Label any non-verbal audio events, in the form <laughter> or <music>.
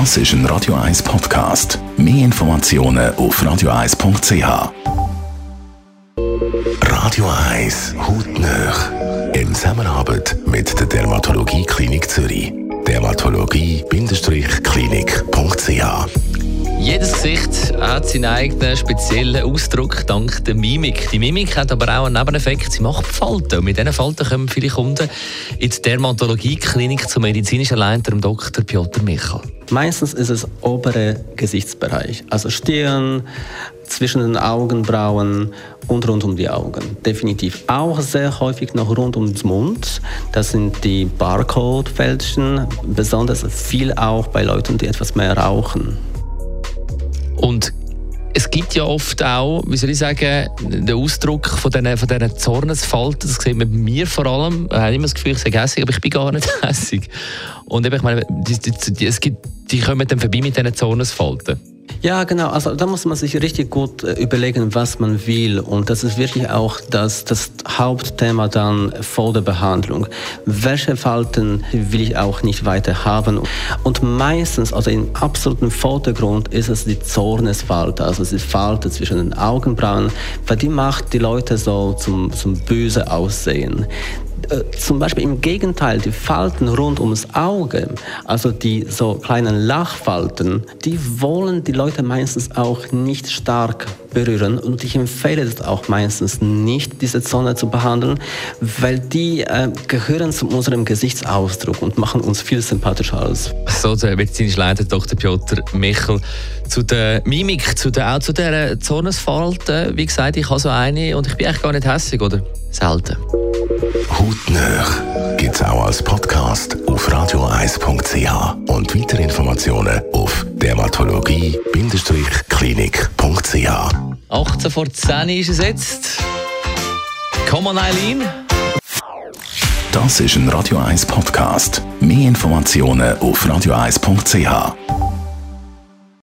Das ist ein Radio 1 Podcast. Mehr Informationen auf radio1.ch. Radio 1 Hautnöch. In Zusammenarbeit mit der Dermatologie Klinik Zürich. Dermatologie-klinik.ch jedes Gesicht hat seinen eigenen speziellen Ausdruck dank der Mimik. Die Mimik hat aber auch einen Nebeneffekt, sie macht Falten. Und mit diesen Falten kommen viele Kunden in die Dermatologie-Klinik zum medizinischen Leiter, Dr. Piotr Michal. Meistens ist es obere Gesichtsbereich, also Stirn, zwischen den Augenbrauen und rund um die Augen. Definitiv. Auch sehr häufig noch rund um den Mund. Das sind die Barcode-Fältchen, besonders viel auch bei Leuten, die etwas mehr rauchen. Und es gibt ja oft auch, wie soll ich sagen, den Ausdruck von diesen, von Zornesfalten, das sieht man bei mir vor allem, ich habe immer das Gefühl, ich sei hässig, aber ich bin gar nicht <laughs> hässig. Und eben, ich meine, es gibt, die kommen dann vorbei mit diesen Zornesfalten. Ja, genau. Also da muss man sich richtig gut äh, überlegen, was man will. Und das ist wirklich auch das, das Hauptthema dann vor der Behandlung. Welche Falten will ich auch nicht weiter haben? Und meistens, also im absoluten Vordergrund, ist es die Zornesfalte, also die Falte zwischen den Augenbrauen, weil die macht die Leute so zum, zum Böse aussehen. Äh, zum Beispiel im Gegenteil, die Falten rund ums Auge, also die so kleinen Lachfalten, die wollen die Leute meistens auch nicht stark berühren. Und ich empfehle das auch meistens nicht, diese Zone zu behandeln, weil die äh, gehören zu unserem Gesichtsausdruck und machen uns viel sympathischer aus. So der medizinische Leiter Dr. Piotr Michel zu der Mimik, zu der, auch zu der Zornesfalte. Wie gesagt, ich habe so eine und ich bin echt gar nicht hässlich, oder? Selten. Hautnöch gibt es auch als Podcast auf radioeis.ch und weitere Informationen auf dermatologie-klinik.ch. 18 vor 10 ist es jetzt. Komm on, Eileen. Das ist ein Radio 1 Podcast. Mehr Informationen auf radioeis.ch.